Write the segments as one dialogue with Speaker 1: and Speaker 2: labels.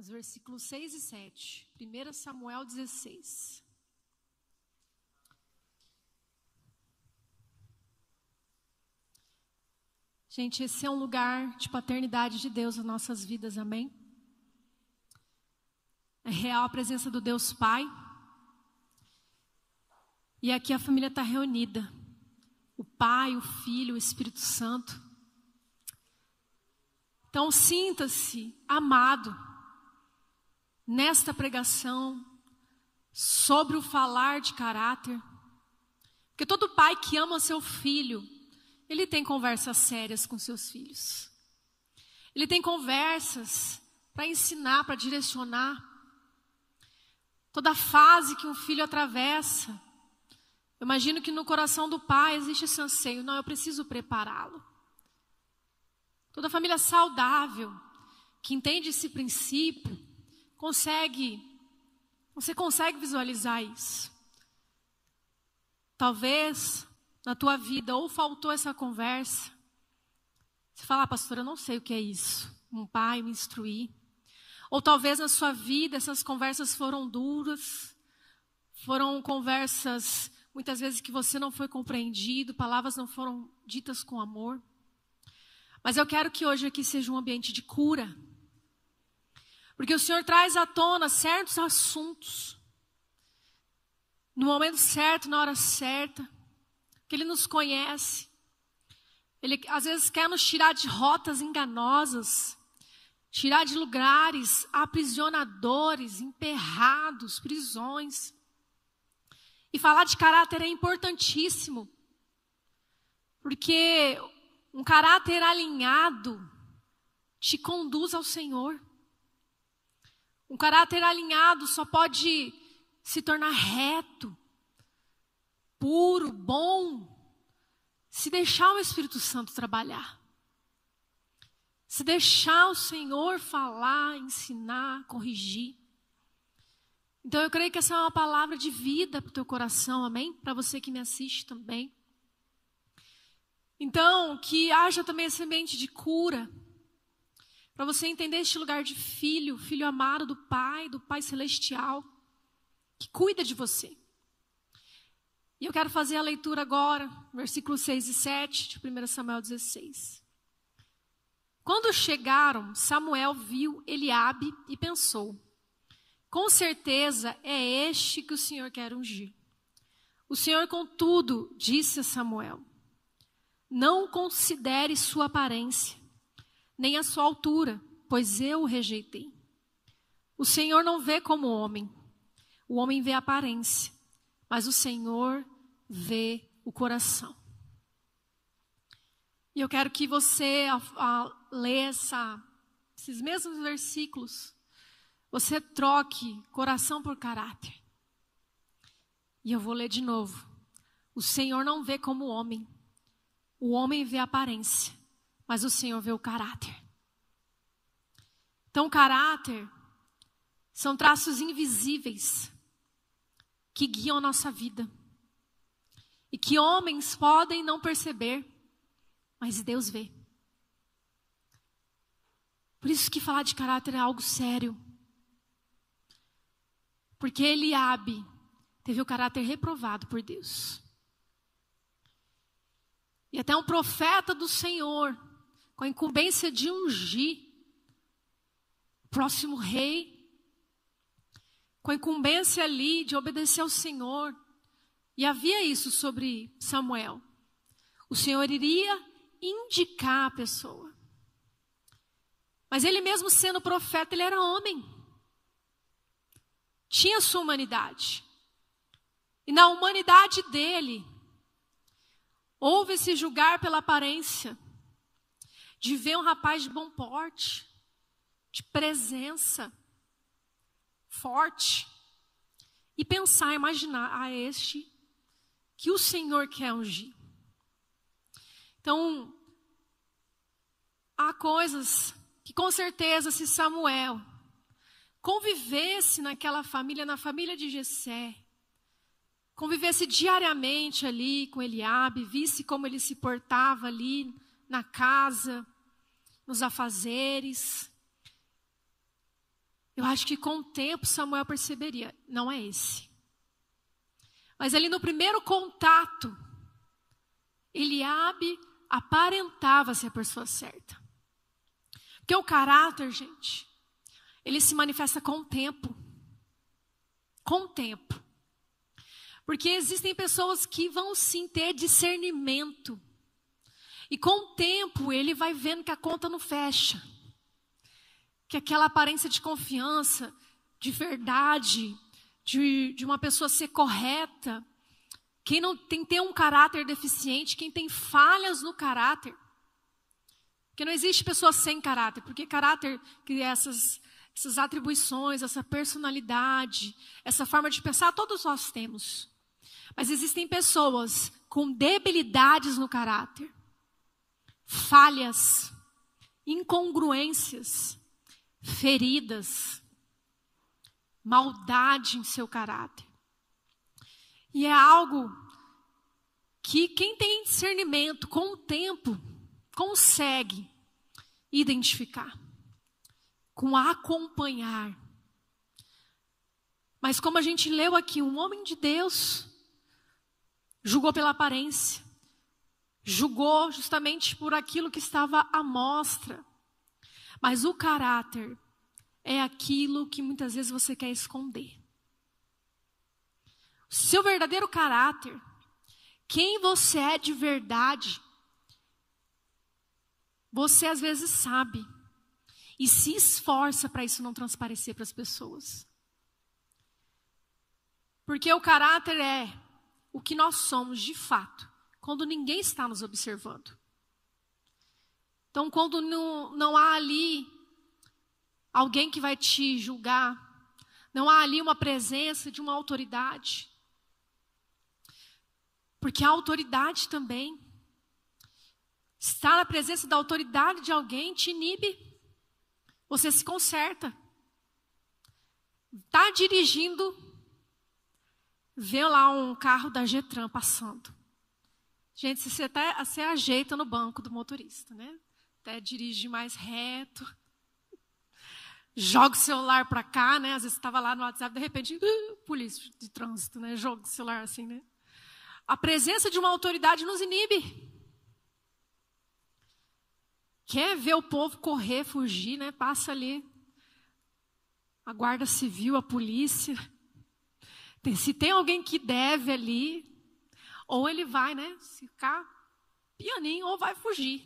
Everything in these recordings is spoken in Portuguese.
Speaker 1: Nos versículos 6 e 7. 1 Samuel 16. Gente, esse é um lugar de paternidade de Deus nas nossas vidas, amém? É real a presença do Deus Pai. E aqui a família está reunida. O Pai, o Filho, o Espírito Santo. Então sinta-se amado nesta pregação sobre o falar de caráter. Porque todo pai que ama seu filho, ele tem conversas sérias com seus filhos. Ele tem conversas para ensinar, para direcionar. Toda fase que um filho atravessa, eu imagino que no coração do pai existe esse anseio, não, eu preciso prepará-lo. Toda família saudável, que entende esse princípio, consegue, você consegue visualizar isso. Talvez na tua vida ou faltou essa conversa. Você fala, ah, pastor, eu não sei o que é isso. Um pai me instruir. Ou talvez na sua vida essas conversas foram duras, foram conversas muitas vezes que você não foi compreendido, palavras não foram ditas com amor. Mas eu quero que hoje aqui seja um ambiente de cura. Porque o Senhor traz à tona certos assuntos. No momento certo, na hora certa. Que Ele nos conhece. Ele às vezes quer nos tirar de rotas enganosas. Tirar de lugares aprisionadores, emperrados, prisões. E falar de caráter é importantíssimo. Porque um caráter alinhado te conduz ao Senhor. Um caráter alinhado só pode se tornar reto, puro, bom, se deixar o Espírito Santo trabalhar. Se deixar o Senhor falar, ensinar, corrigir. Então eu creio que essa é uma palavra de vida para o teu coração, amém? Para você que me assiste também. Então, que haja também esse ambiente de cura. Para você entender este lugar de filho, filho amado do Pai, do Pai Celestial, que cuida de você. E eu quero fazer a leitura agora, versículos 6 e 7 de 1 Samuel 16. Quando chegaram, Samuel viu Eliabe e pensou: Com certeza é este que o Senhor quer ungir. O Senhor, contudo, disse a Samuel: não considere sua aparência, nem a sua altura, pois eu o rejeitei. O Senhor não vê como homem, o homem vê a aparência, mas o Senhor vê o coração. E eu quero que você, ao, ler essa, esses mesmos versículos, você troque coração por caráter. E eu vou ler de novo. O Senhor não vê como homem, o homem vê a aparência, mas o Senhor vê o caráter. Então, caráter são traços invisíveis que guiam a nossa vida. E que homens podem não perceber, mas Deus vê. Por isso que falar de caráter é algo sério. Porque Eliabe teve o caráter reprovado por Deus. E até um profeta do Senhor, com a incumbência de ungir o próximo rei, com a incumbência ali de obedecer ao Senhor. E havia isso sobre Samuel. O Senhor iria indicar a pessoa. Mas ele mesmo sendo profeta, ele era homem. Tinha sua humanidade. E na humanidade dele, Ouve-se julgar pela aparência, de ver um rapaz de bom porte, de presença forte, e pensar, imaginar a ah, este que o Senhor quer ungir. Então, há coisas que com certeza se Samuel convivesse naquela família, na família de Jessé, convivesse diariamente ali com Eliabe, visse como ele se portava ali na casa, nos afazeres. Eu acho que com o tempo Samuel perceberia, não é esse. Mas ali no primeiro contato, Eliabe aparentava ser a pessoa certa. Porque o caráter, gente, ele se manifesta com o tempo. Com o tempo. Porque existem pessoas que vão sim ter discernimento. E com o tempo ele vai vendo que a conta não fecha. Que aquela aparência de confiança, de verdade, de, de uma pessoa ser correta, quem não tem ter um caráter deficiente, quem tem falhas no caráter. Porque não existe pessoa sem caráter, porque caráter que essas essas atribuições, essa personalidade, essa forma de pensar, todos nós temos. Mas existem pessoas com debilidades no caráter, falhas, incongruências, feridas, maldade em seu caráter. E é algo que quem tem discernimento com o tempo consegue identificar, com acompanhar. Mas como a gente leu aqui, um homem de Deus julgou pela aparência, julgou justamente por aquilo que estava à mostra. Mas o caráter é aquilo que muitas vezes você quer esconder. Seu verdadeiro caráter, quem você é de verdade, você às vezes sabe e se esforça para isso não transparecer para as pessoas. Porque o caráter é o que nós somos de fato, quando ninguém está nos observando. Então, quando não, não há ali alguém que vai te julgar, não há ali uma presença de uma autoridade, porque a autoridade também, estar na presença da autoridade de alguém te inibe. Você se conserta. Está dirigindo, vê lá um carro da Getran passando. Gente, você até você ajeita no banco do motorista, né? Até dirige mais reto. Joga o celular para cá, né? Às vezes estava lá no WhatsApp, de repente, uh, polícia de trânsito, né? Joga o celular assim, né? A presença de uma autoridade nos inibe. Quer ver o povo correr, fugir, né? Passa ali. A guarda civil, a polícia. Se tem alguém que deve ali, ou ele vai, né? Ficar pianinho, ou vai fugir.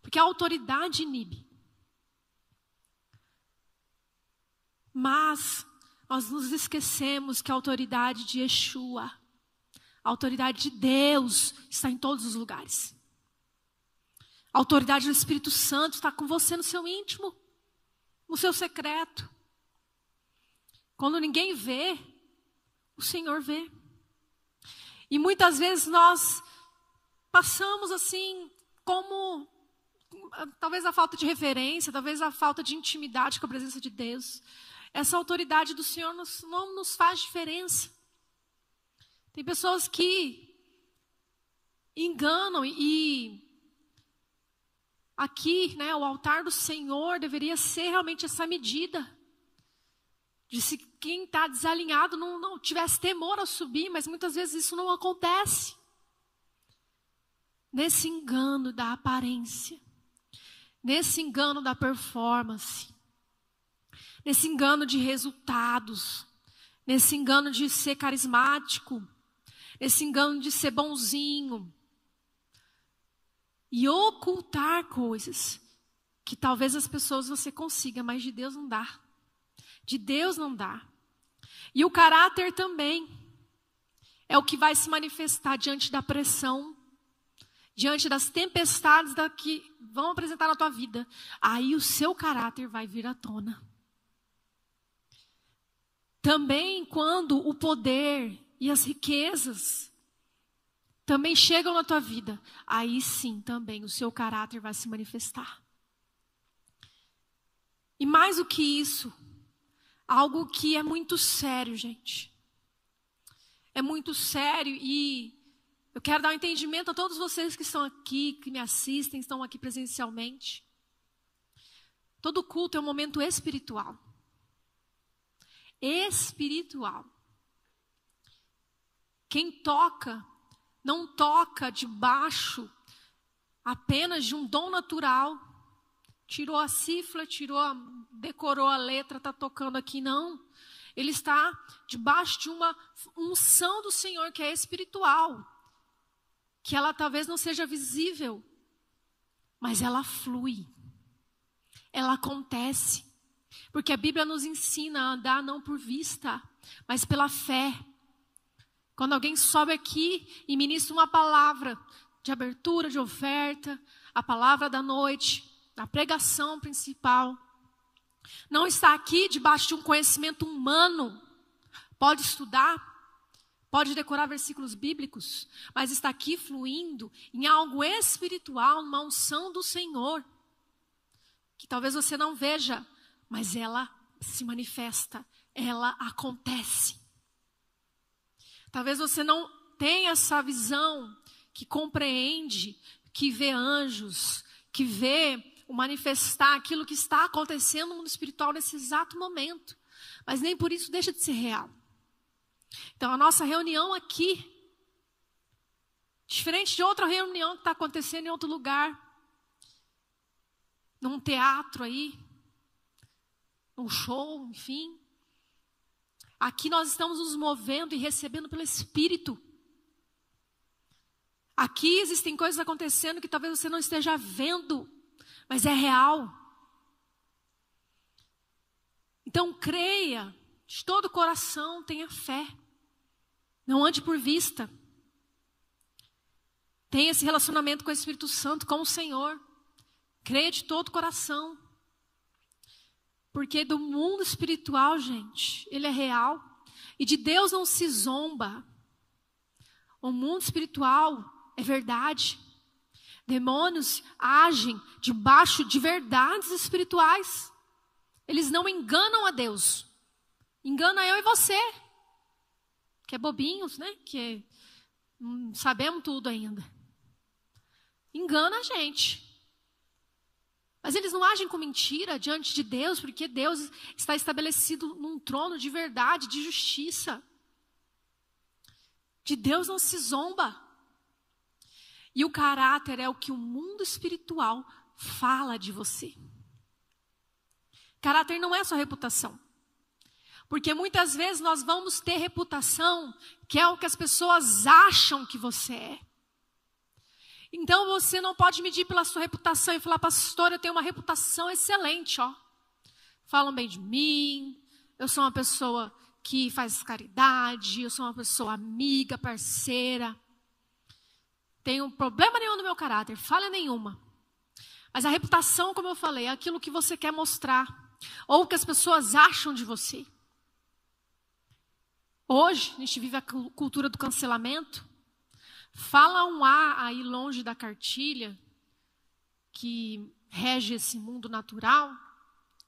Speaker 1: Porque a autoridade inibe. Mas nós nos esquecemos que a autoridade de Yeshua a autoridade de Deus está em todos os lugares. A autoridade do Espírito Santo está com você no seu íntimo, no seu secreto. Quando ninguém vê, o Senhor vê. E muitas vezes nós passamos assim, como talvez a falta de referência, talvez a falta de intimidade com a presença de Deus. Essa autoridade do Senhor não nos faz diferença. Tem pessoas que enganam e aqui, né, o altar do Senhor deveria ser realmente essa medida. De se quem está desalinhado não, não tivesse temor a subir, mas muitas vezes isso não acontece. Nesse engano da aparência, nesse engano da performance, nesse engano de resultados, nesse engano de ser carismático, esse engano de ser bonzinho e ocultar coisas que talvez as pessoas você consiga, mas de Deus não dá. De Deus não dá. E o caráter também é o que vai se manifestar diante da pressão, diante das tempestades da que vão apresentar na tua vida, aí o seu caráter vai vir à tona. Também quando o poder e as riquezas também chegam na tua vida, aí sim também o seu caráter vai se manifestar. E mais do que isso, algo que é muito sério, gente. É muito sério e eu quero dar um entendimento a todos vocês que estão aqui, que me assistem, estão aqui presencialmente. Todo culto é um momento espiritual. Espiritual. Quem toca, não toca debaixo apenas de um dom natural. Tirou a cifra, tirou, a, decorou a letra, está tocando aqui, não. Ele está debaixo de uma unção do Senhor que é espiritual que ela talvez não seja visível, mas ela flui. Ela acontece. Porque a Bíblia nos ensina a andar não por vista, mas pela fé. Quando alguém sobe aqui e ministra uma palavra de abertura, de oferta, a palavra da noite, a pregação principal, não está aqui debaixo de um conhecimento humano. Pode estudar, pode decorar versículos bíblicos, mas está aqui fluindo em algo espiritual, uma unção do Senhor, que talvez você não veja, mas ela se manifesta, ela acontece. Talvez você não tenha essa visão que compreende, que vê anjos, que vê o manifestar aquilo que está acontecendo no mundo espiritual nesse exato momento, mas nem por isso deixa de ser real. Então, a nossa reunião aqui, diferente de outra reunião que está acontecendo em outro lugar, num teatro aí, num show, enfim. Aqui nós estamos nos movendo e recebendo pelo Espírito. Aqui existem coisas acontecendo que talvez você não esteja vendo, mas é real. Então creia, de todo o coração, tenha fé. Não ande por vista. Tenha esse relacionamento com o Espírito Santo, com o Senhor. Creia de todo o coração. Porque do mundo espiritual, gente, ele é real. E de Deus não se zomba. O mundo espiritual é verdade. Demônios agem debaixo de verdades espirituais. Eles não enganam a Deus. Engana eu e você que é bobinhos, né? Que não sabemos tudo ainda. Engana a gente. Mas eles não agem com mentira diante de Deus, porque Deus está estabelecido num trono de verdade, de justiça. De Deus não se zomba. E o caráter é o que o mundo espiritual fala de você. Caráter não é só reputação. Porque muitas vezes nós vamos ter reputação, que é o que as pessoas acham que você é. Então você não pode medir pela sua reputação e falar, pastor, eu tenho uma reputação excelente, ó. Falam bem de mim, eu sou uma pessoa que faz caridade, eu sou uma pessoa amiga, parceira. Tenho problema nenhum no meu caráter, falha nenhuma. Mas a reputação, como eu falei, é aquilo que você quer mostrar, ou que as pessoas acham de você. Hoje, a gente vive a cultura do cancelamento. Fala um A aí longe da cartilha, que rege esse mundo natural,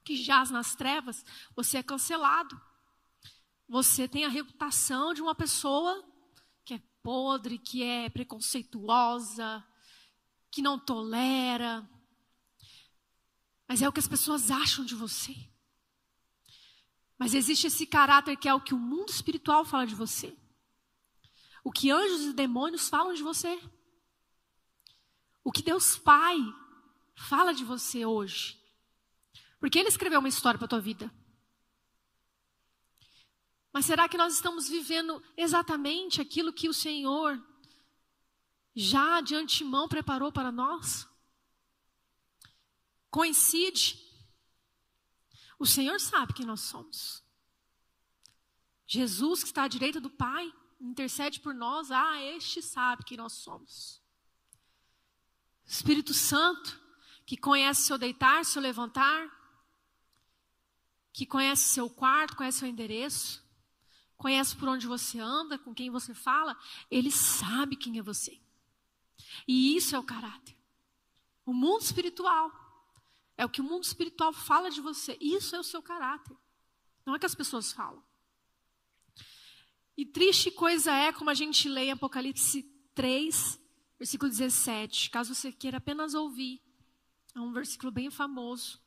Speaker 1: que jaz nas trevas, você é cancelado. Você tem a reputação de uma pessoa podre, que é preconceituosa, que não tolera. Mas é o que as pessoas acham de você. Mas existe esse caráter que é o que o mundo espiritual fala de você. O que anjos e demônios falam de você. O que Deus Pai fala de você hoje. Porque Ele escreveu uma história para a tua vida. Mas será que nós estamos vivendo exatamente aquilo que o Senhor já de antemão preparou para nós? Coincide o Senhor sabe quem nós somos. Jesus, que está à direita do Pai, intercede por nós. Ah, este sabe quem nós somos. Espírito Santo, que conhece seu deitar, seu levantar, que conhece seu quarto, conhece seu endereço, conhece por onde você anda, com quem você fala, ele sabe quem é você. E isso é o caráter. O mundo espiritual é o que o mundo espiritual fala de você. Isso é o seu caráter. Não é que as pessoas falam. E triste coisa é, como a gente lê em Apocalipse 3, versículo 17. Caso você queira apenas ouvir, é um versículo bem famoso.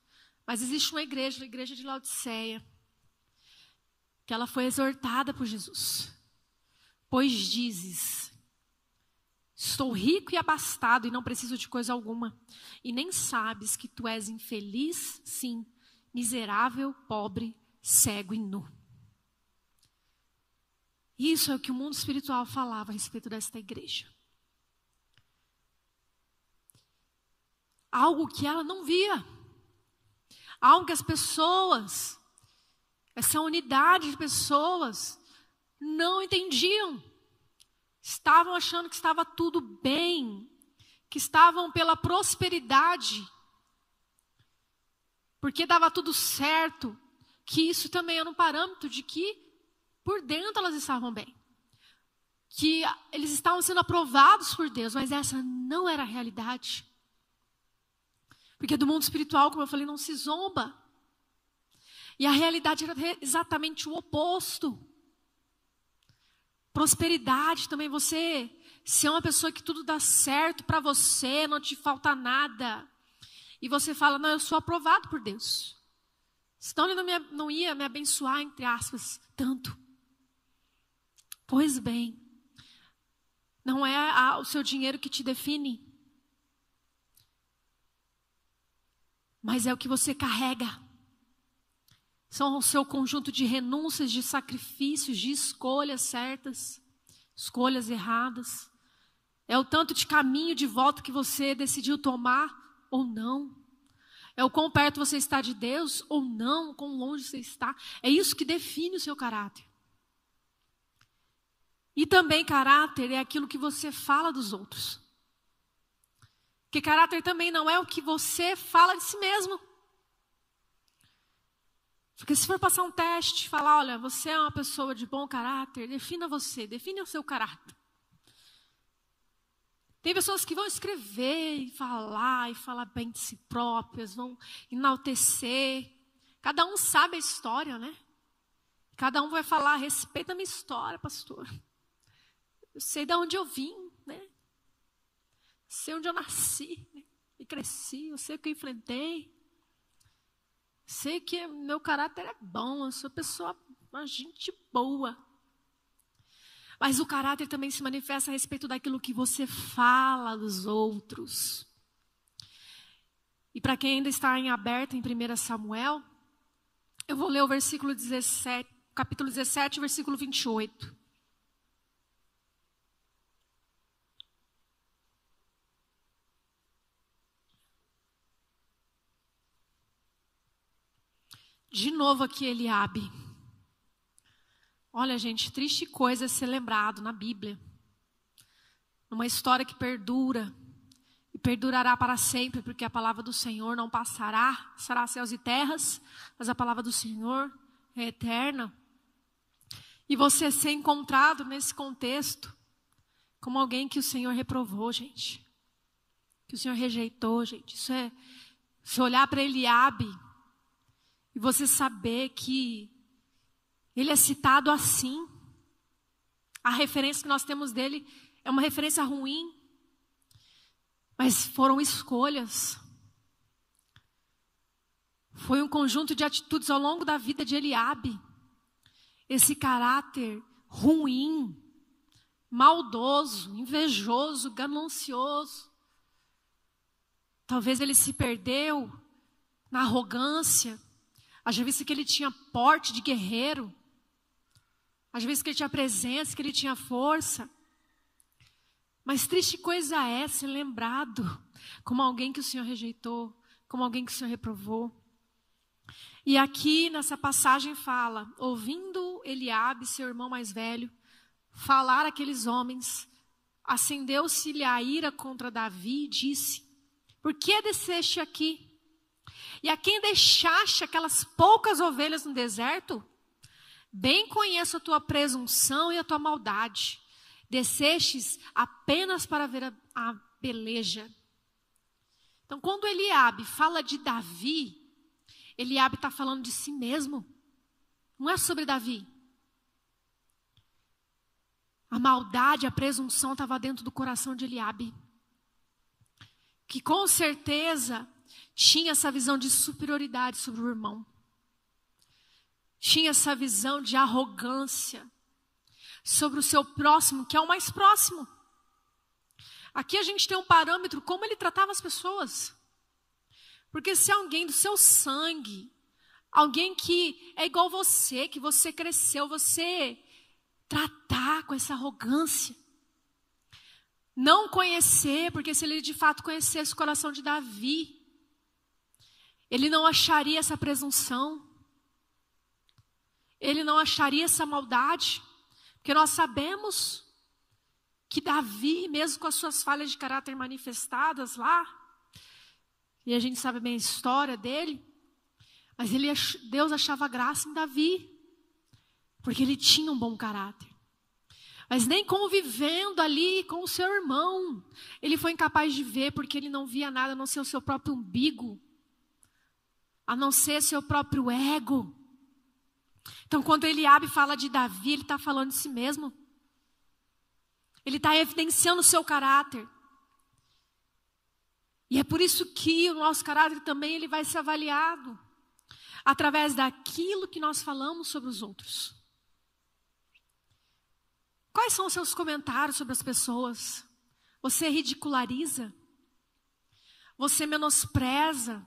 Speaker 1: Mas existe uma igreja, a igreja de Laodiceia, que ela foi exortada por Jesus. Pois dizes: Estou rico e abastado e não preciso de coisa alguma. E nem sabes que tu és infeliz, sim, miserável, pobre, cego e nu. Isso é o que o mundo espiritual falava a respeito desta igreja. Algo que ela não via. Algo que as pessoas, essa unidade de pessoas, não entendiam. Estavam achando que estava tudo bem, que estavam pela prosperidade, porque dava tudo certo, que isso também era um parâmetro de que por dentro elas estavam bem. Que eles estavam sendo aprovados por Deus, mas essa não era a realidade. Porque do mundo espiritual, como eu falei, não se zomba. E a realidade era exatamente o oposto. Prosperidade também, você ser uma pessoa que tudo dá certo para você, não te falta nada. E você fala, não, eu sou aprovado por Deus. Senão ele não, me, não ia me abençoar, entre aspas, tanto. Pois bem, não é a, o seu dinheiro que te define, mas é o que você carrega. São o seu conjunto de renúncias, de sacrifícios, de escolhas certas, escolhas erradas. É o tanto de caminho de volta que você decidiu tomar ou não. É o quão perto você está de Deus ou não, quão longe você está. É isso que define o seu caráter. E também caráter é aquilo que você fala dos outros. Porque caráter também não é o que você fala de si mesmo. Porque se for passar um teste, falar, olha, você é uma pessoa de bom caráter, defina você, define o seu caráter. Tem pessoas que vão escrever e falar e falar bem de si próprias, vão enaltecer. Cada um sabe a história, né? Cada um vai falar, respeita a minha história, pastor. Eu sei de onde eu vim, né? Sei onde eu nasci né? e cresci. Eu sei o que eu enfrentei. Sei que meu caráter é bom. Eu sou pessoa, uma gente boa. Mas o caráter também se manifesta a respeito daquilo que você fala dos outros. E para quem ainda está em aberto em 1 Samuel, eu vou ler o versículo 17, capítulo 17, versículo 28. De novo aqui Eliabe. Olha, gente, triste coisa é ser lembrado na Bíblia. Numa história que perdura e perdurará para sempre, porque a palavra do Senhor não passará, será céus e terras, mas a palavra do Senhor é eterna. E você ser encontrado nesse contexto como alguém que o Senhor reprovou, gente. Que o Senhor rejeitou, gente. Isso é se olhar para Eliabe e você saber que ele é citado assim. A referência que nós temos dele é uma referência ruim, mas foram escolhas. Foi um conjunto de atitudes ao longo da vida de Eliabe. Esse caráter ruim, maldoso, invejoso, ganancioso. Talvez ele se perdeu na arrogância, Haja vezes que ele tinha porte de guerreiro. Às vezes que ele tinha presença, que ele tinha força. Mas triste coisa é ser lembrado como alguém que o Senhor rejeitou, como alguém que o Senhor reprovou. E aqui nessa passagem fala: ouvindo Eliabe, seu irmão mais velho, falar aqueles homens, acendeu-se-lhe a ira contra Davi e disse: Por que desceste aqui? E a quem deixaste aquelas poucas ovelhas no deserto? Bem conheço a tua presunção e a tua maldade. Descestes apenas para ver a, a peleja. Então, quando Eliabe fala de Davi, Eliabe está falando de si mesmo. Não é sobre Davi. A maldade, a presunção estava dentro do coração de Eliabe. Que com certeza tinha essa visão de superioridade sobre o irmão. Tinha essa visão de arrogância sobre o seu próximo, que é o mais próximo. Aqui a gente tem um parâmetro como ele tratava as pessoas. Porque se alguém do seu sangue, alguém que é igual você, que você cresceu, você tratar com essa arrogância. Não conhecer, porque se ele de fato conhecesse o coração de Davi, ele não acharia essa presunção, ele não acharia essa maldade, porque nós sabemos que Davi, mesmo com as suas falhas de caráter manifestadas lá, e a gente sabe bem a história dele, mas ele, Deus achava graça em Davi, porque ele tinha um bom caráter. Mas nem convivendo ali com o seu irmão, ele foi incapaz de ver, porque ele não via nada a não ser o seu próprio umbigo, a não ser seu próprio ego. Então, quando Eliabe fala de Davi, ele está falando de si mesmo. Ele está evidenciando o seu caráter. E é por isso que o nosso caráter também ele vai ser avaliado através daquilo que nós falamos sobre os outros. Quais são os seus comentários sobre as pessoas? Você ridiculariza? Você menospreza?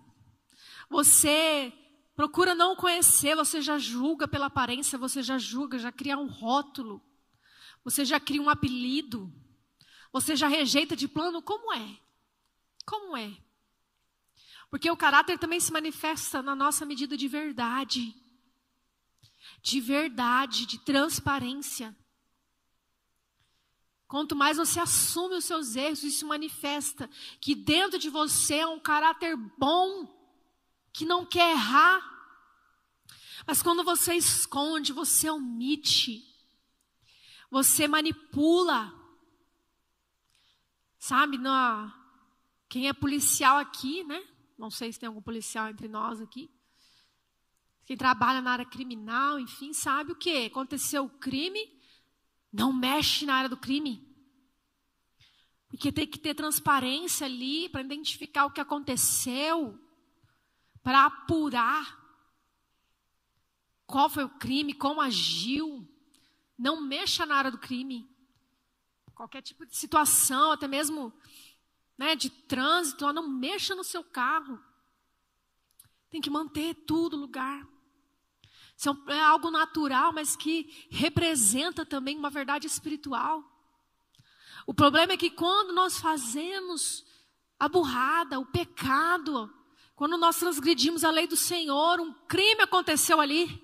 Speaker 1: Você procura não conhecer, você já julga pela aparência, você já julga, já cria um rótulo, você já cria um apelido, você já rejeita de plano, como é? Como é? Porque o caráter também se manifesta na nossa medida de verdade, de verdade, de transparência. Quanto mais você assume os seus erros, isso manifesta que dentro de você é um caráter bom, que não quer errar. Mas quando você esconde, você omite, você manipula. Sabe, na, quem é policial aqui, né? Não sei se tem algum policial entre nós aqui. Quem trabalha na área criminal, enfim, sabe o que? Aconteceu o crime, não mexe na área do crime. Porque tem que ter transparência ali para identificar o que aconteceu, para apurar qual foi o crime, como agiu. Não mexa na área do crime. Qualquer tipo de situação, até mesmo né, de trânsito, não mexa no seu carro. Tem que manter tudo lugar. Isso é, é algo natural, mas que representa também uma verdade espiritual. O problema é que quando nós fazemos a burrada, o pecado, quando nós transgredimos a lei do Senhor, um crime aconteceu ali.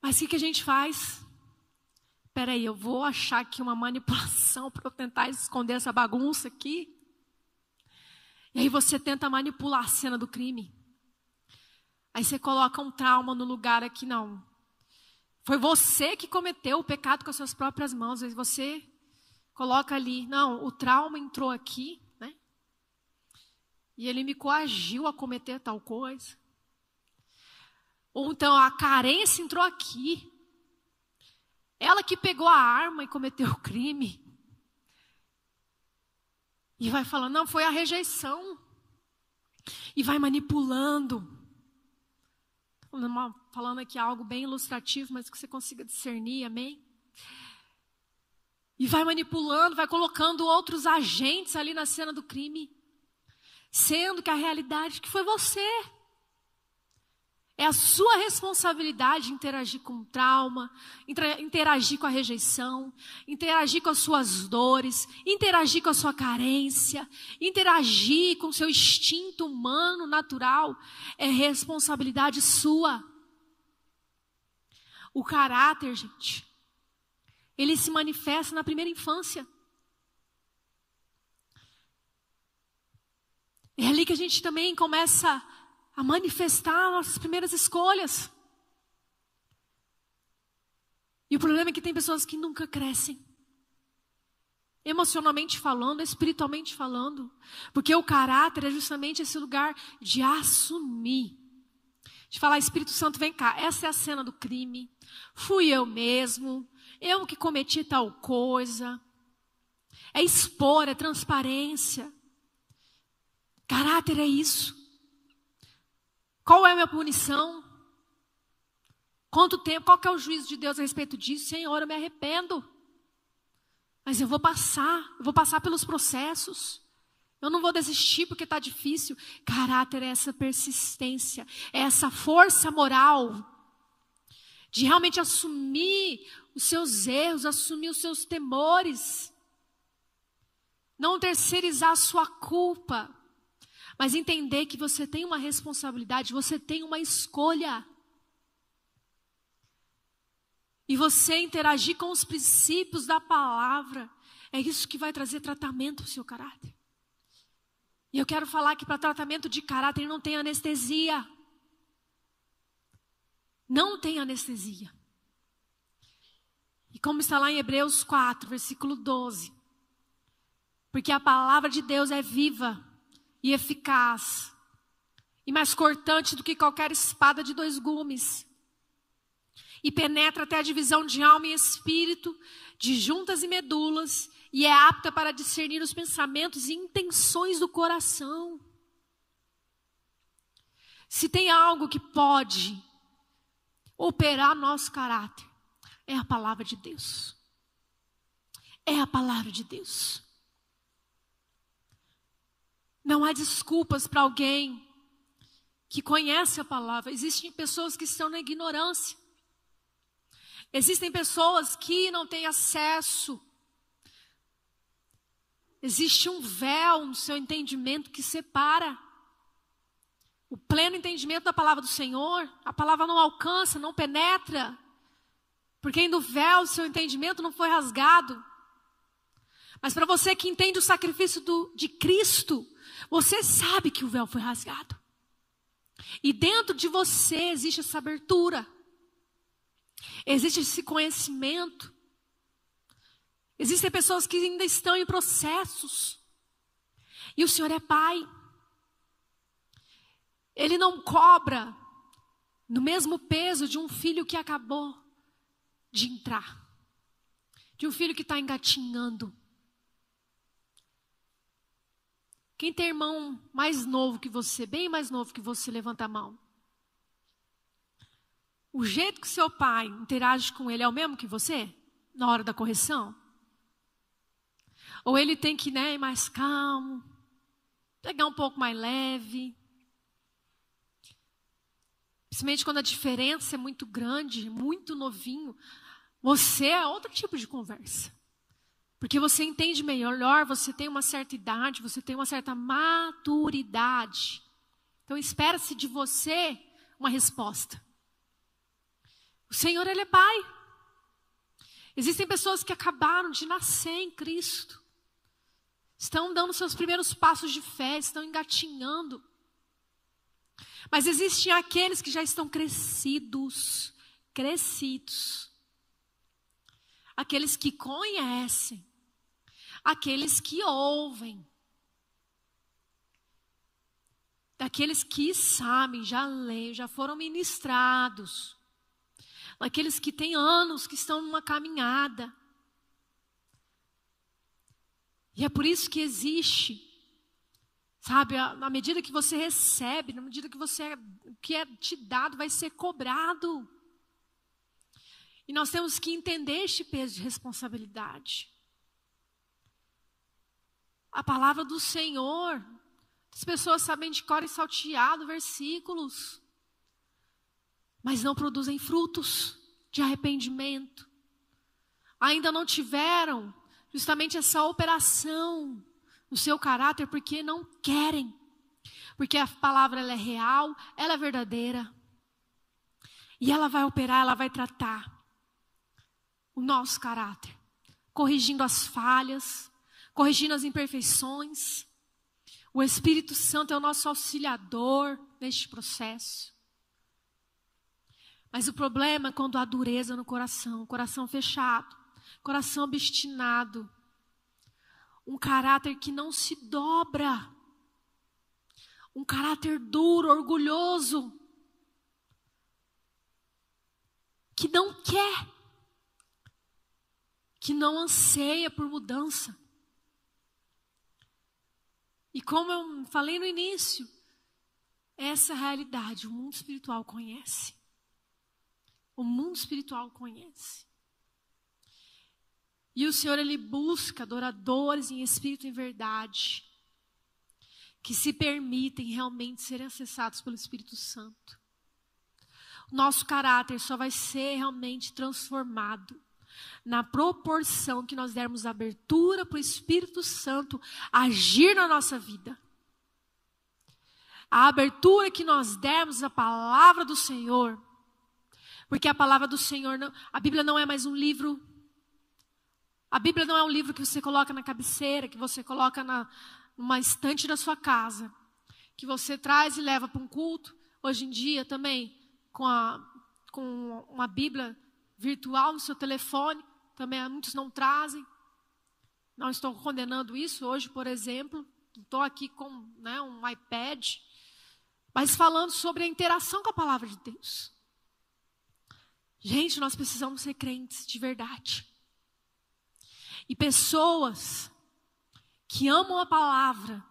Speaker 1: Mas o que, que a gente faz? Espera aí, eu vou achar aqui uma manipulação para eu tentar esconder essa bagunça aqui. E aí você tenta manipular a cena do crime. Aí você coloca um trauma no lugar aqui, não. Foi você que cometeu o pecado com as suas próprias mãos. Aí você coloca ali, não, o trauma entrou aqui? E ele me coagiu a cometer tal coisa. Ou então a carência entrou aqui. Ela que pegou a arma e cometeu o crime. E vai falando, não, foi a rejeição. E vai manipulando falando aqui algo bem ilustrativo, mas que você consiga discernir, amém? E vai manipulando, vai colocando outros agentes ali na cena do crime, sendo que a realidade que foi você. É a sua responsabilidade interagir com o trauma, interagir com a rejeição, interagir com as suas dores, interagir com a sua carência, interagir com o seu instinto humano natural. É responsabilidade sua. O caráter, gente, ele se manifesta na primeira infância. É ali que a gente também começa a manifestar nossas primeiras escolhas. E o problema é que tem pessoas que nunca crescem. Emocionalmente falando, espiritualmente falando. Porque o caráter é justamente esse lugar de assumir. De falar, Espírito Santo, vem cá, essa é a cena do crime. Fui eu mesmo. Eu que cometi tal coisa. É expor, é transparência. Caráter é isso. Qual é a minha punição? Quanto tempo? Qual é o juízo de Deus a respeito disso? Senhor, eu me arrependo. Mas eu vou passar, eu vou passar pelos processos. Eu não vou desistir porque está difícil. Caráter é essa persistência, é essa força moral de realmente assumir os seus erros, assumir os seus temores. Não terceirizar a sua culpa, mas entender que você tem uma responsabilidade, você tem uma escolha. E você interagir com os princípios da palavra, é isso que vai trazer tratamento ao seu caráter. E eu quero falar que para tratamento de caráter não tem anestesia. Não tem anestesia. E como está lá em Hebreus 4, versículo 12. Porque a palavra de Deus é viva e eficaz, e mais cortante do que qualquer espada de dois gumes e penetra até a divisão de alma e espírito, de juntas e medulas, e é apta para discernir os pensamentos e intenções do coração. Se tem algo que pode operar nosso caráter, é a palavra de Deus. É a palavra de Deus. Não há desculpas para alguém que conhece a palavra. Existem pessoas que estão na ignorância. Existem pessoas que não têm acesso. Existe um véu no seu entendimento que separa o pleno entendimento da palavra do Senhor. A palavra não alcança, não penetra. Porque ainda o véu, o seu entendimento não foi rasgado. Mas para você que entende o sacrifício do, de Cristo, você sabe que o véu foi rasgado. E dentro de você existe essa abertura. Existe esse conhecimento. Existem pessoas que ainda estão em processos. E o Senhor é Pai. Ele não cobra no mesmo peso de um filho que acabou de entrar, de um filho que está engatinhando. Quem tem irmão mais novo que você, bem mais novo que você, levanta a mão o jeito que seu pai interage com ele é o mesmo que você? Na hora da correção? Ou ele tem que né, ir mais calmo, pegar um pouco mais leve? Principalmente quando a diferença é muito grande, muito novinho, você é outro tipo de conversa. Porque você entende melhor, você tem uma certa idade, você tem uma certa maturidade. Então espera-se de você uma resposta. O Senhor, Ele é Pai. Existem pessoas que acabaram de nascer em Cristo, estão dando seus primeiros passos de fé, estão engatinhando. Mas existem aqueles que já estão crescidos, crescidos. Aqueles que conhecem, aqueles que ouvem, daqueles que sabem, já leem, já foram ministrados aqueles que têm anos, que estão numa caminhada. E é por isso que existe, sabe, na medida que você recebe, na medida que você o que é te dado vai ser cobrado. E nós temos que entender este peso de responsabilidade. A palavra do Senhor, as pessoas sabem de cor e salteado versículos mas não produzem frutos de arrependimento. Ainda não tiveram justamente essa operação no seu caráter porque não querem. Porque a palavra ela é real, ela é verdadeira. E ela vai operar, ela vai tratar o nosso caráter, corrigindo as falhas, corrigindo as imperfeições. O Espírito Santo é o nosso auxiliador neste processo. Mas o problema é quando há dureza no coração, coração fechado, coração obstinado, um caráter que não se dobra, um caráter duro, orgulhoso, que não quer, que não anseia por mudança. E como eu falei no início, essa realidade o mundo espiritual conhece. O mundo espiritual conhece. E o Senhor, Ele busca adoradores em espírito e verdade, que se permitem realmente serem acessados pelo Espírito Santo. Nosso caráter só vai ser realmente transformado na proporção que nós dermos abertura para o Espírito Santo agir na nossa vida. A abertura que nós dermos à palavra do Senhor, porque a palavra do Senhor, não, a Bíblia não é mais um livro. A Bíblia não é um livro que você coloca na cabeceira, que você coloca na, numa estante da sua casa, que você traz e leva para um culto. Hoje em dia também, com, a, com uma Bíblia virtual no seu telefone, também muitos não trazem. Não estou condenando isso hoje, por exemplo. Estou aqui com né, um iPad, mas falando sobre a interação com a palavra de Deus. Gente, nós precisamos ser crentes de verdade. E pessoas que amam a palavra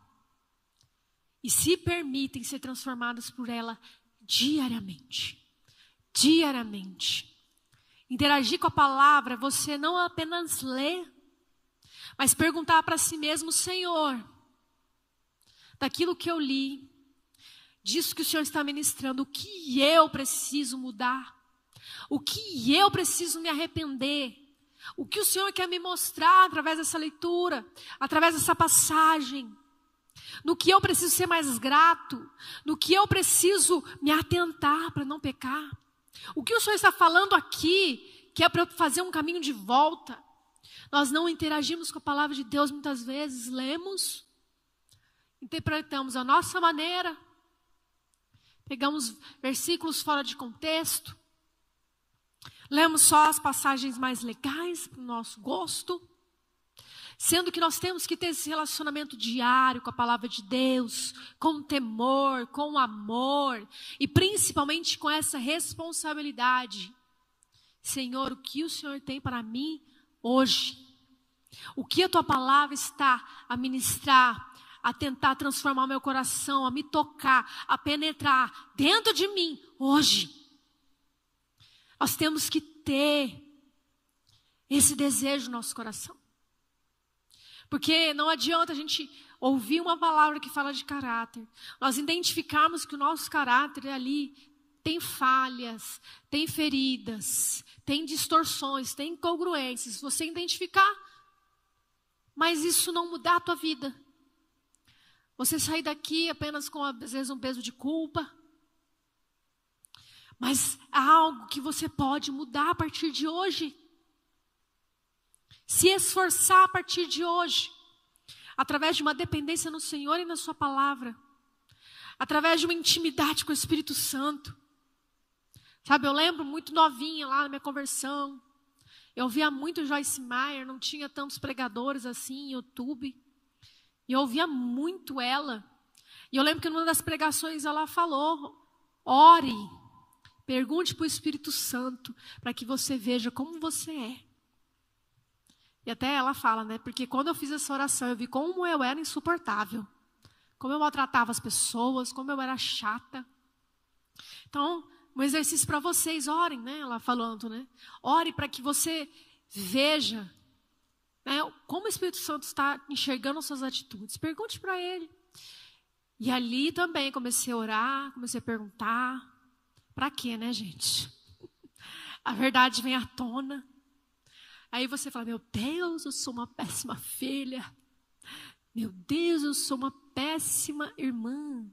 Speaker 1: e se permitem ser transformadas por ela diariamente. Diariamente. Interagir com a palavra, você não apenas ler, mas perguntar para si mesmo, Senhor, daquilo que eu li, disso que o Senhor está ministrando, o que eu preciso mudar, o que eu preciso me arrepender, o que o Senhor quer me mostrar através dessa leitura, através dessa passagem, no que eu preciso ser mais grato, no que eu preciso me atentar para não pecar. O que o Senhor está falando aqui, que é para fazer um caminho de volta. Nós não interagimos com a palavra de Deus muitas vezes, lemos, interpretamos a nossa maneira, pegamos versículos fora de contexto, lemos só as passagens mais legais para o nosso gosto. Sendo que nós temos que ter esse relacionamento diário com a palavra de Deus, com temor, com amor e principalmente com essa responsabilidade. Senhor, o que o Senhor tem para mim hoje? O que a tua palavra está a ministrar, a tentar transformar meu coração, a me tocar, a penetrar dentro de mim hoje? Nós temos que ter esse desejo no nosso coração. Porque não adianta a gente ouvir uma palavra que fala de caráter, nós identificarmos que o nosso caráter ali tem falhas, tem feridas, tem distorções, tem incongruências. Você identificar, mas isso não mudar a tua vida. Você sair daqui apenas com, às vezes, um peso de culpa. Mas há algo que você pode mudar a partir de hoje se esforçar a partir de hoje, através de uma dependência no Senhor e na Sua palavra, através de uma intimidade com o Espírito Santo. Sabe, eu lembro muito novinha lá na minha conversão, eu ouvia muito Joyce Meyer, não tinha tantos pregadores assim em YouTube, e eu ouvia muito ela. E eu lembro que numa das pregações ela falou: ore, pergunte para o Espírito Santo, para que você veja como você é. E até ela fala, né? Porque quando eu fiz essa oração, eu vi como eu era insuportável. Como eu maltratava as pessoas, como eu era chata. Então, um exercício para vocês, orem, né? Ela falando, né? Ore para que você veja né, como o Espírito Santo está enxergando suas atitudes. Pergunte para ele. E ali também comecei a orar, comecei a perguntar. Para quê, né, gente? A verdade vem à tona. Aí você fala: Meu Deus, eu sou uma péssima filha. Meu Deus, eu sou uma péssima irmã.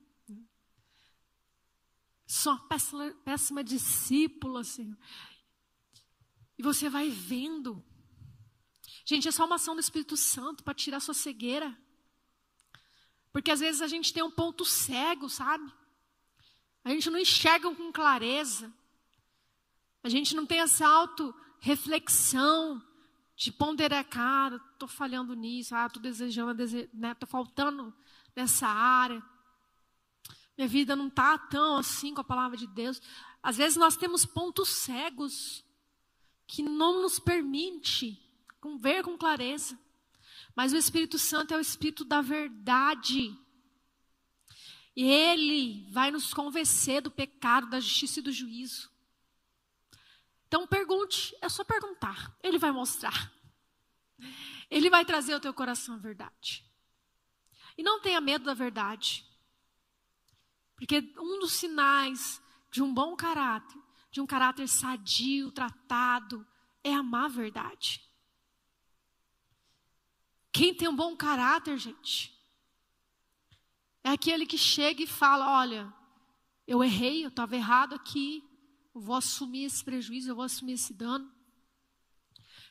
Speaker 1: Sou uma péssima, péssima discípula, Senhor. E você vai vendo. Gente, é só uma ação do Espírito Santo para tirar sua cegueira. Porque às vezes a gente tem um ponto cego, sabe? A gente não enxerga com clareza. A gente não tem essa auto-reflexão de ponderar, cara, estou falhando nisso, ah, estou desejando, estou né, faltando nessa área. Minha vida não está tão assim com a palavra de Deus. Às vezes nós temos pontos cegos que não nos permite ver com clareza. Mas o Espírito Santo é o Espírito da verdade. E ele vai nos convencer do pecado, da justiça e do juízo. Então pergunte, é só perguntar. Ele vai mostrar. Ele vai trazer ao teu coração a verdade. E não tenha medo da verdade. Porque um dos sinais de um bom caráter, de um caráter sadio, tratado, é amar a verdade. Quem tem um bom caráter, gente, é aquele que chega e fala: olha, eu errei, eu estava errado aqui, eu vou assumir esse prejuízo, eu vou assumir esse dano.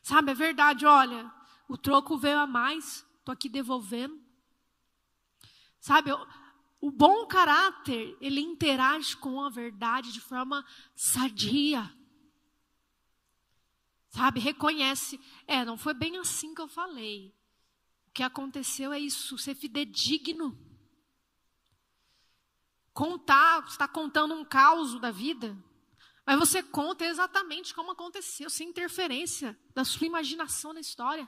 Speaker 1: Sabe, é verdade, olha, o troco veio a mais, estou aqui devolvendo. Sabe, eu, o bom caráter, ele interage com a verdade de forma sadia. Sabe, reconhece, é, não foi bem assim que eu falei. O que aconteceu é isso, ser fidedigno. Contar, você está contando um caos da vida, mas você conta exatamente como aconteceu, sem interferência da sua imaginação na história.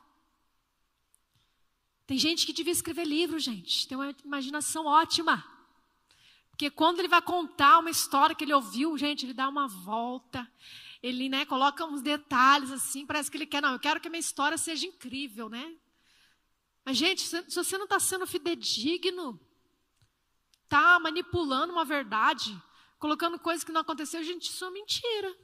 Speaker 1: Tem gente que devia escrever livro, gente, tem uma imaginação ótima. Porque quando ele vai contar uma história que ele ouviu, gente, ele dá uma volta, ele né, coloca uns detalhes assim, parece que ele quer, não, eu quero que a minha história seja incrível, né? Mas, gente, se você não está sendo fidedigno, está manipulando uma verdade, colocando coisas que não aconteceu, gente, isso é mentira.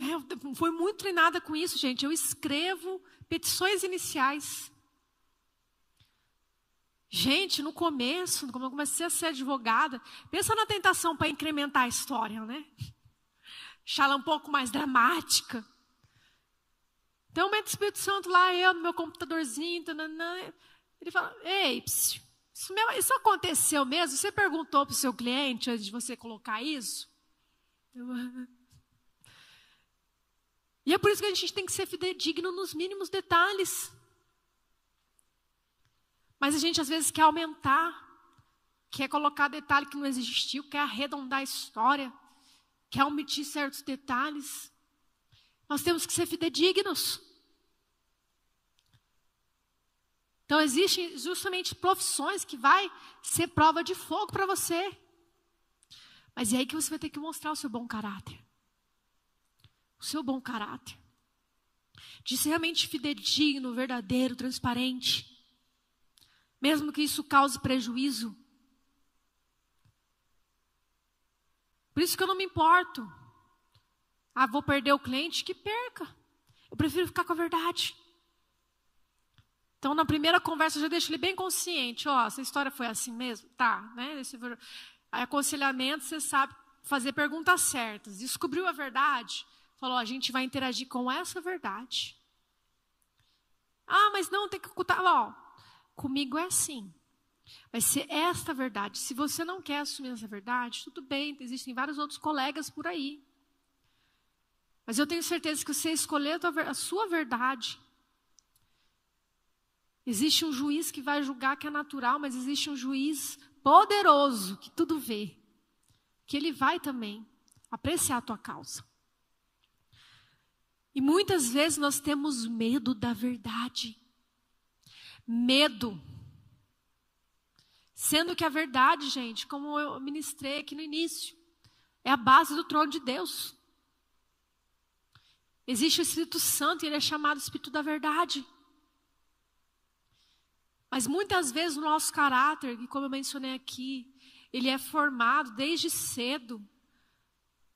Speaker 1: É, eu fui muito treinada com isso, gente. Eu escrevo petições iniciais. Gente, no começo, quando eu comecei a ser advogada, pensa na tentação para incrementar a história, né? Deixar ela um pouco mais dramática. Então, o Espírito Santo lá, eu no meu computadorzinho, tanana, ele fala: Ei, isso, isso aconteceu mesmo? Você perguntou para o seu cliente antes de você colocar isso? E é por isso que a gente tem que ser fidedigno nos mínimos detalhes. Mas a gente às vezes quer aumentar, quer colocar detalhe que não existiu, quer arredondar a história, quer omitir certos detalhes. Nós temos que ser fidedignos. Então existem justamente profissões que vai ser prova de fogo para você. Mas é aí que você vai ter que mostrar o seu bom caráter. O seu bom caráter. De ser realmente fidedigno, verdadeiro, transparente. Mesmo que isso cause prejuízo. Por isso que eu não me importo. Ah, vou perder o cliente? Que perca. Eu prefiro ficar com a verdade. Então, na primeira conversa, eu já deixo ele bem consciente. Ó, oh, essa história foi assim mesmo? Tá, né? Esse aconselhamento, você sabe fazer perguntas certas. Descobriu a verdade? Falou, a gente vai interagir com essa verdade. Ah, mas não, tem que ocultar. Ó, comigo é assim. Vai ser esta verdade. Se você não quer assumir essa verdade, tudo bem, existem vários outros colegas por aí. Mas eu tenho certeza que você escolher a sua verdade. Existe um juiz que vai julgar que é natural, mas existe um juiz poderoso que tudo vê. Que ele vai também apreciar a tua causa. E muitas vezes nós temos medo da verdade. Medo. Sendo que a verdade, gente, como eu ministrei aqui no início, é a base do trono de Deus. Existe o Espírito Santo e ele é chamado Espírito da Verdade. Mas muitas vezes o nosso caráter, e como eu mencionei aqui, ele é formado desde cedo.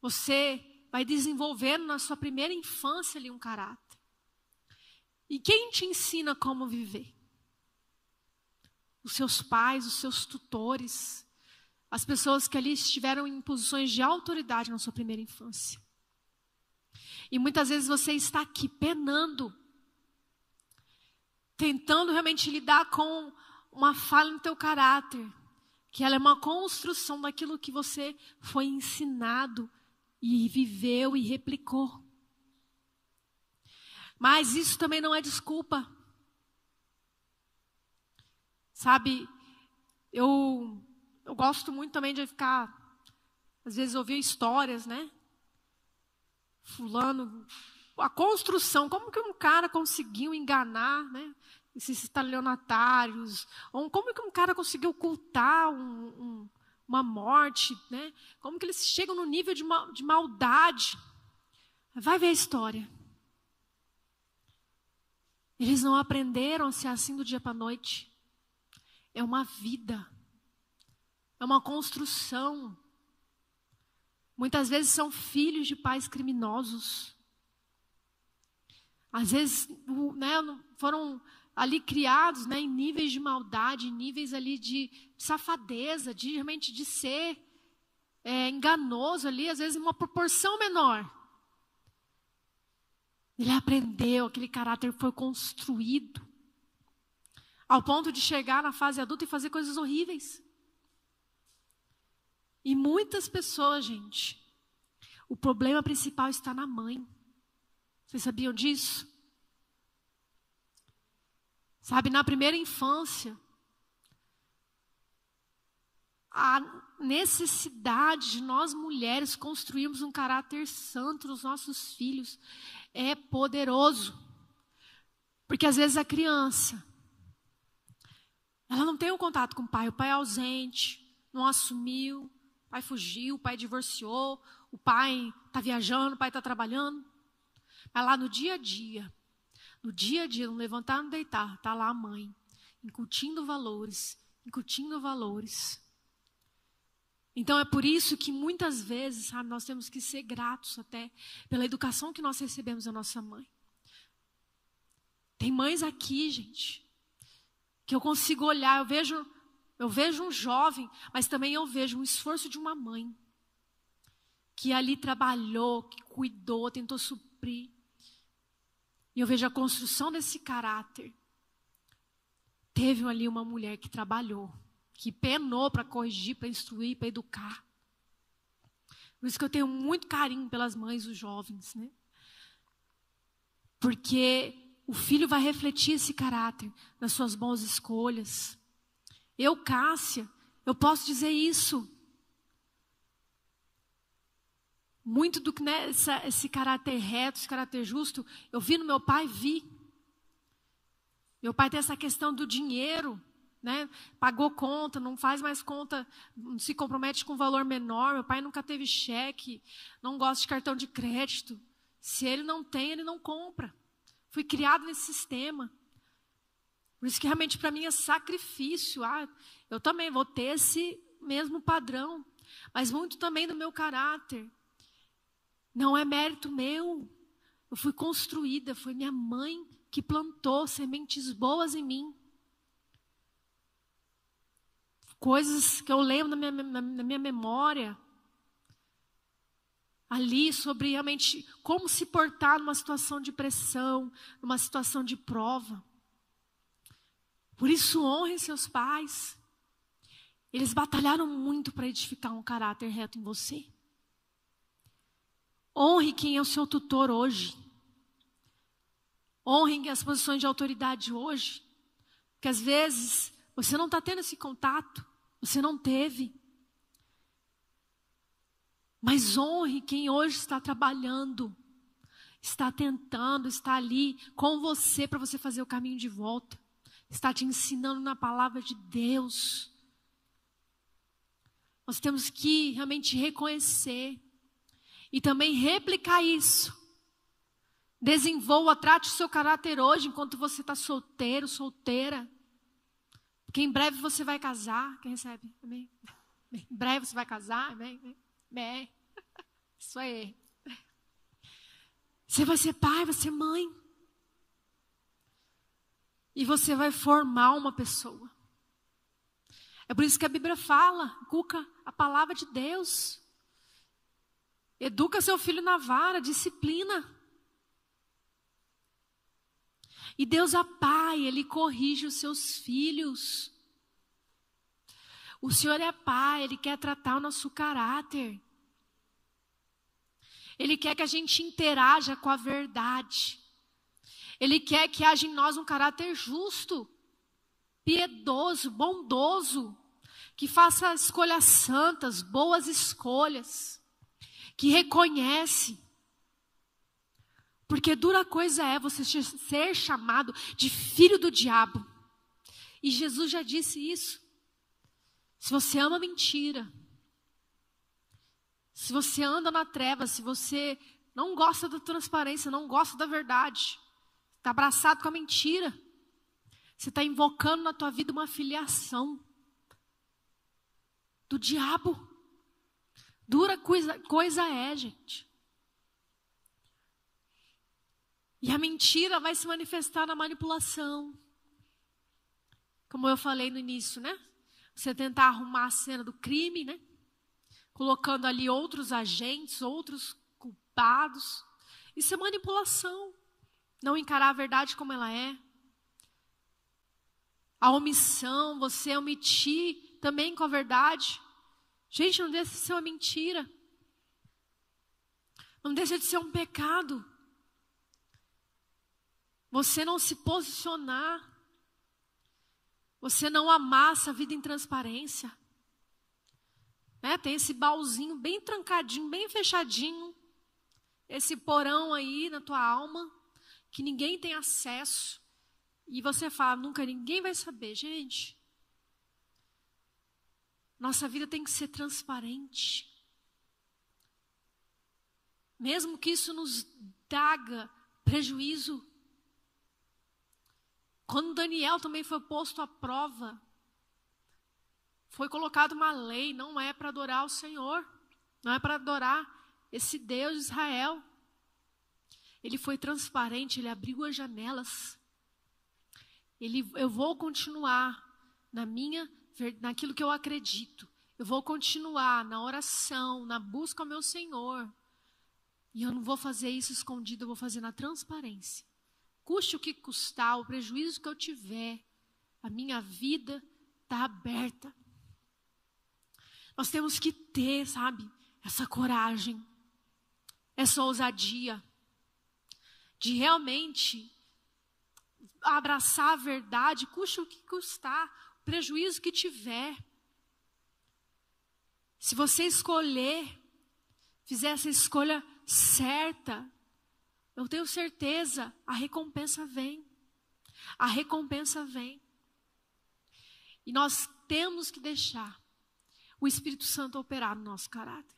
Speaker 1: Você vai desenvolvendo na sua primeira infância ali um caráter. E quem te ensina como viver? Os seus pais, os seus tutores, as pessoas que ali estiveram em posições de autoridade na sua primeira infância. E muitas vezes você está aqui penando, tentando realmente lidar com uma falha no teu caráter, que ela é uma construção daquilo que você foi ensinado e viveu e replicou. Mas isso também não é desculpa. Sabe, eu, eu gosto muito também de ficar, às vezes, ouvir histórias, né? Fulano, a construção, como que um cara conseguiu enganar, né? Esses estalionatários, ou como que um cara conseguiu ocultar um, um, uma morte, né? Como que eles chegam no nível de, ma de maldade? Vai ver a história. Eles não aprenderam a ser assim do dia para a noite. É uma vida. É uma construção. Muitas vezes são filhos de pais criminosos. Às vezes né, foram ali criados né, em níveis de maldade, em níveis ali de safadeza, de realmente de ser é, enganoso ali, às vezes em uma proporção menor. Ele aprendeu, aquele caráter foi construído. Ao ponto de chegar na fase adulta e fazer coisas horríveis. E muitas pessoas, gente, o problema principal está na mãe. Vocês sabiam disso? Sabe, na primeira infância, a necessidade de nós mulheres construirmos um caráter santo nos nossos filhos é poderoso. Porque às vezes a criança, ela não tem um contato com o pai, o pai é ausente, não assumiu, o pai fugiu, o pai divorciou, o pai está viajando, o pai está trabalhando. Mas lá no dia a dia, no dia a dia, no levantar, no deitar, está lá a mãe, incutindo valores, incutindo valores. Então é por isso que muitas vezes, sabe, nós temos que ser gratos até pela educação que nós recebemos da nossa mãe. Tem mães aqui, gente, que eu consigo olhar, eu vejo, eu vejo um jovem, mas também eu vejo um esforço de uma mãe que ali trabalhou, que cuidou, tentou suprir. E eu vejo a construção desse caráter. Teve ali uma mulher que trabalhou que penou para corrigir, para instruir, para educar. Por isso que eu tenho muito carinho pelas mães dos jovens, né? Porque o filho vai refletir esse caráter nas suas boas escolhas. Eu, Cássia, eu posso dizer isso. Muito do que né, esse caráter reto, esse caráter justo, eu vi no meu pai, vi. Meu pai tem essa questão do dinheiro né? Pagou conta, não faz mais conta, se compromete com um valor menor. Meu pai nunca teve cheque, não gosta de cartão de crédito. Se ele não tem, ele não compra. Fui criado nesse sistema. Por isso que realmente para mim é sacrifício. Ah, eu também vou ter esse mesmo padrão, mas muito também do meu caráter. Não é mérito meu. Eu fui construída, foi minha mãe que plantou sementes boas em mim. coisas que eu lembro na minha, na, na minha memória, ali sobre realmente como se portar numa situação de pressão, numa situação de prova. Por isso, honre seus pais. Eles batalharam muito para edificar um caráter reto em você. Honre quem é o seu tutor hoje. Honre as posições de autoridade hoje. Porque às vezes você não está tendo esse contato. Você não teve. Mas honre quem hoje está trabalhando, está tentando, está ali com você para você fazer o caminho de volta, está te ensinando na palavra de Deus. Nós temos que realmente reconhecer e também replicar isso. Desenvolva, trate o seu caráter hoje enquanto você está solteiro, solteira. Porque em breve você vai casar. Quem recebe? Amém? Em breve você vai casar. Amém? Amém. Isso aí. Você vai ser pai, vai ser mãe. E você vai formar uma pessoa. É por isso que a Bíblia fala, cuca a palavra de Deus. Educa seu filho na vara, disciplina. E Deus é pai, Ele corrige os seus filhos. O Senhor é Pai, Ele quer tratar o nosso caráter. Ele quer que a gente interaja com a verdade. Ele quer que haja em nós um caráter justo, piedoso, bondoso, que faça escolhas santas, boas escolhas, que reconhece. Porque dura coisa é você ser chamado de filho do diabo. E Jesus já disse isso. Se você ama mentira, se você anda na treva, se você não gosta da transparência, não gosta da verdade, está abraçado com a mentira, você está invocando na tua vida uma filiação do diabo. Dura coisa, coisa é, gente. E a mentira vai se manifestar na manipulação. Como eu falei no início, né? Você tentar arrumar a cena do crime, né? colocando ali outros agentes, outros culpados. Isso é manipulação. Não encarar a verdade como ela é. A omissão, você omitir também com a verdade. Gente, não deixa de ser uma mentira. Não deixa de ser um pecado. Você não se posicionar. Você não amar essa vida em transparência. Né? Tem esse baúzinho bem trancadinho, bem fechadinho. Esse porão aí na tua alma, que ninguém tem acesso. E você fala, nunca ninguém vai saber. Gente, nossa vida tem que ser transparente. Mesmo que isso nos traga prejuízo. Quando Daniel também foi posto à prova, foi colocada uma lei, não é para adorar o Senhor, não é para adorar esse Deus de Israel. Ele foi transparente, ele abriu as janelas. Ele, eu vou continuar na minha, naquilo que eu acredito. Eu vou continuar na oração, na busca ao meu Senhor. E eu não vou fazer isso escondido, eu vou fazer na transparência. Custe o que custar, o prejuízo que eu tiver, a minha vida está aberta. Nós temos que ter, sabe, essa coragem, essa ousadia de realmente abraçar a verdade, custe o que custar, prejuízo que tiver. Se você escolher, fizer essa escolha certa, eu tenho certeza, a recompensa vem. A recompensa vem. E nós temos que deixar o Espírito Santo operar no nosso caráter.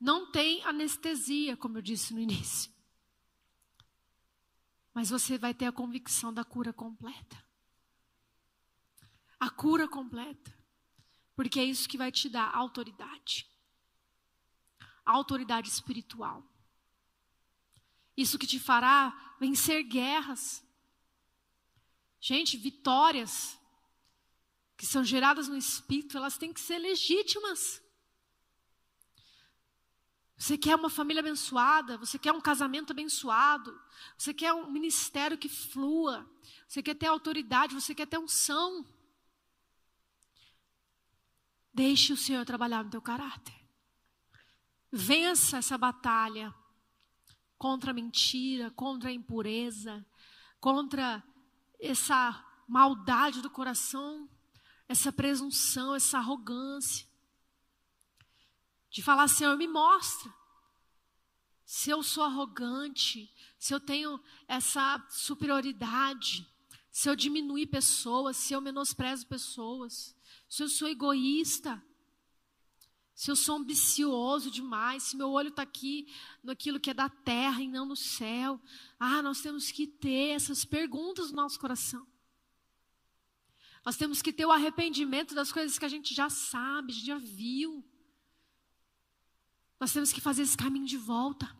Speaker 1: Não tem anestesia, como eu disse no início. Mas você vai ter a convicção da cura completa. A cura completa. Porque é isso que vai te dar autoridade. autoridade espiritual. Isso que te fará vencer guerras. Gente, vitórias que são geradas no espírito, elas têm que ser legítimas. Você quer uma família abençoada, você quer um casamento abençoado, você quer um ministério que flua, você quer ter autoridade, você quer ter unção. Deixe o Senhor trabalhar no teu caráter. Vença essa batalha contra a mentira, contra a impureza, contra essa maldade do coração essa presunção, essa arrogância. De falar, Senhor, me mostra. Se eu sou arrogante, se eu tenho essa superioridade, se eu diminuir pessoas, se eu menosprezo pessoas, se eu sou egoísta, se eu sou ambicioso demais, se meu olho está aqui naquilo que é da terra e não no céu. Ah, nós temos que ter essas perguntas no nosso coração. Nós temos que ter o arrependimento das coisas que a gente já sabe, já viu. Nós temos que fazer esse caminho de volta.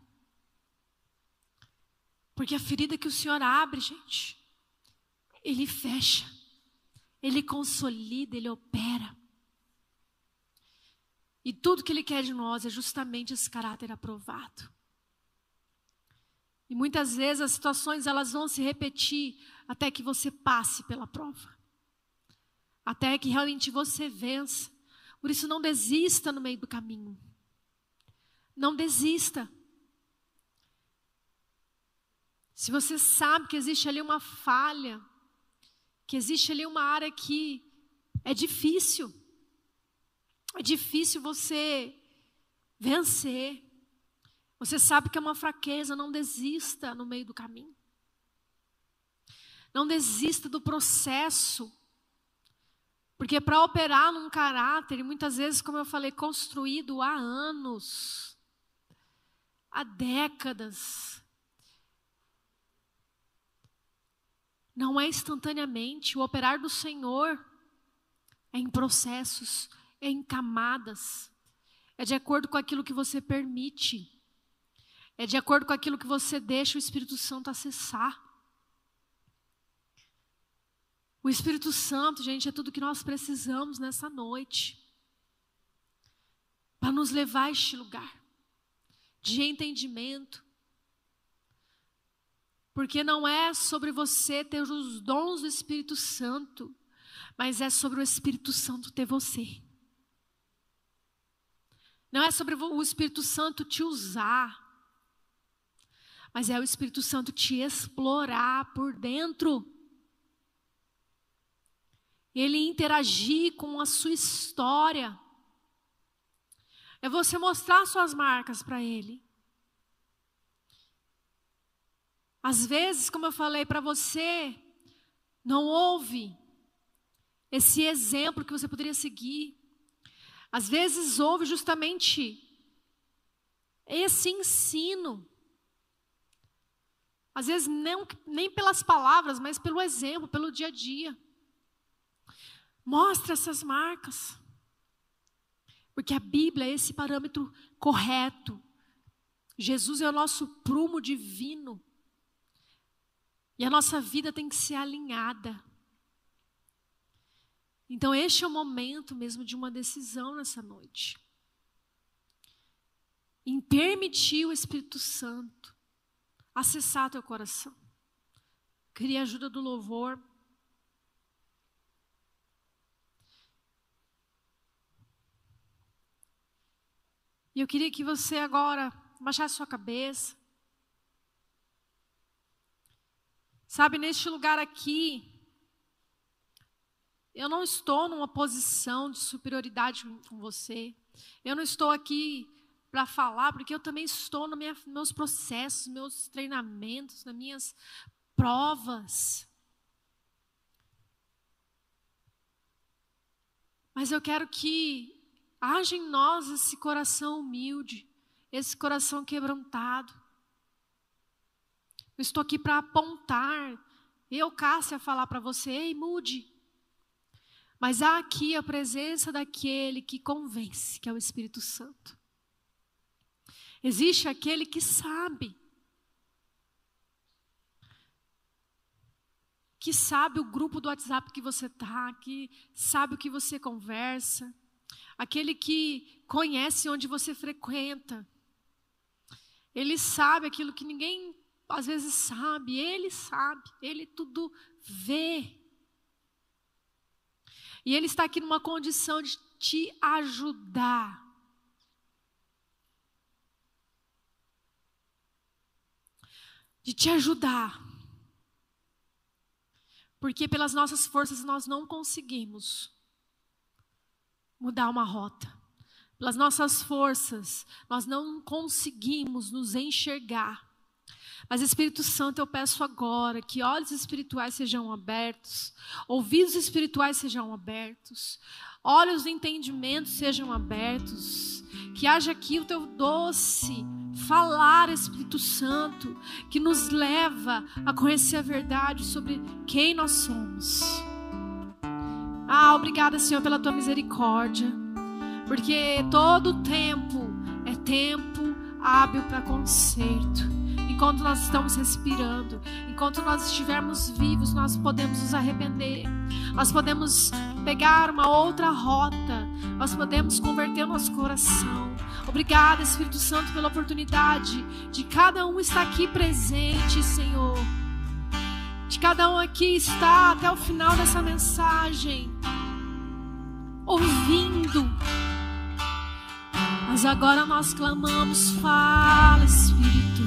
Speaker 1: Porque a ferida que o Senhor abre, gente, Ele fecha, Ele consolida, Ele opera. E tudo que Ele quer de nós é justamente esse caráter aprovado. E muitas vezes as situações elas vão se repetir até que você passe pela prova. até que realmente você vença. Por isso, não desista no meio do caminho. Não desista. Se você sabe que existe ali uma falha, que existe ali uma área que é difícil, é difícil você vencer. Você sabe que é uma fraqueza, não desista no meio do caminho. Não desista do processo. Porque para operar num caráter, muitas vezes, como eu falei, construído há anos, há décadas, não é instantaneamente. O operar do Senhor é em processos, é em camadas, é de acordo com aquilo que você permite, é de acordo com aquilo que você deixa o Espírito Santo acessar. O Espírito Santo, gente, é tudo que nós precisamos nessa noite. Para nos levar a este lugar de entendimento. Porque não é sobre você ter os dons do Espírito Santo, mas é sobre o Espírito Santo ter você. Não é sobre o Espírito Santo te usar, mas é o Espírito Santo te explorar por dentro ele interagir com a sua história. É você mostrar suas marcas para ele. Às vezes, como eu falei para você, não houve esse exemplo que você poderia seguir. Às vezes houve justamente esse ensino. Às vezes não, nem pelas palavras, mas pelo exemplo, pelo dia a dia. Mostra essas marcas. Porque a Bíblia é esse parâmetro correto. Jesus é o nosso prumo divino. E a nossa vida tem que ser alinhada. Então, este é o momento mesmo de uma decisão nessa noite. Em permitir o Espírito Santo acessar teu coração. Queria a ajuda do louvor. E eu queria que você agora baixasse sua cabeça. Sabe, neste lugar aqui, eu não estou numa posição de superioridade com você. Eu não estou aqui para falar, porque eu também estou nos meus processos, meus treinamentos, nas minhas provas. Mas eu quero que Haja em nós esse coração humilde, esse coração quebrantado. Eu estou aqui para apontar, eu, Cássia, falar para você, ei, mude. Mas há aqui a presença daquele que convence, que é o Espírito Santo. Existe aquele que sabe, que sabe o grupo do WhatsApp que você está, que sabe o que você conversa, aquele que conhece onde você frequenta. Ele sabe aquilo que ninguém às vezes sabe, ele sabe, ele tudo vê. E ele está aqui numa condição de te ajudar. De te ajudar. Porque pelas nossas forças nós não conseguimos mudar uma rota. Pelas nossas forças, nós não conseguimos nos enxergar. Mas Espírito Santo, eu peço agora que olhos espirituais sejam abertos, ouvidos espirituais sejam abertos, olhos do entendimento sejam abertos, que haja aqui o teu doce falar, Espírito Santo, que nos leva a conhecer a verdade sobre quem nós somos. Ah, obrigada, Senhor, pela tua misericórdia. Porque todo tempo é tempo hábil para conserto. Enquanto nós estamos respirando, enquanto nós estivermos vivos, nós podemos nos arrepender. Nós podemos pegar uma outra rota. Nós podemos converter nosso coração. Obrigada, Espírito Santo, pela oportunidade de cada um estar aqui presente, Senhor de cada um aqui está até o final dessa mensagem. ouvindo. Mas agora nós clamamos: fala, Espírito.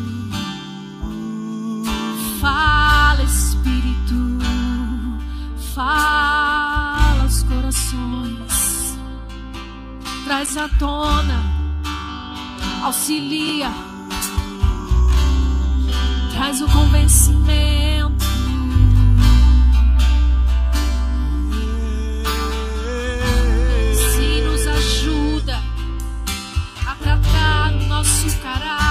Speaker 1: Fala, Espírito. Fala os corações. Traz à tona. Auxilia. Traz o convencimento nosso caráter.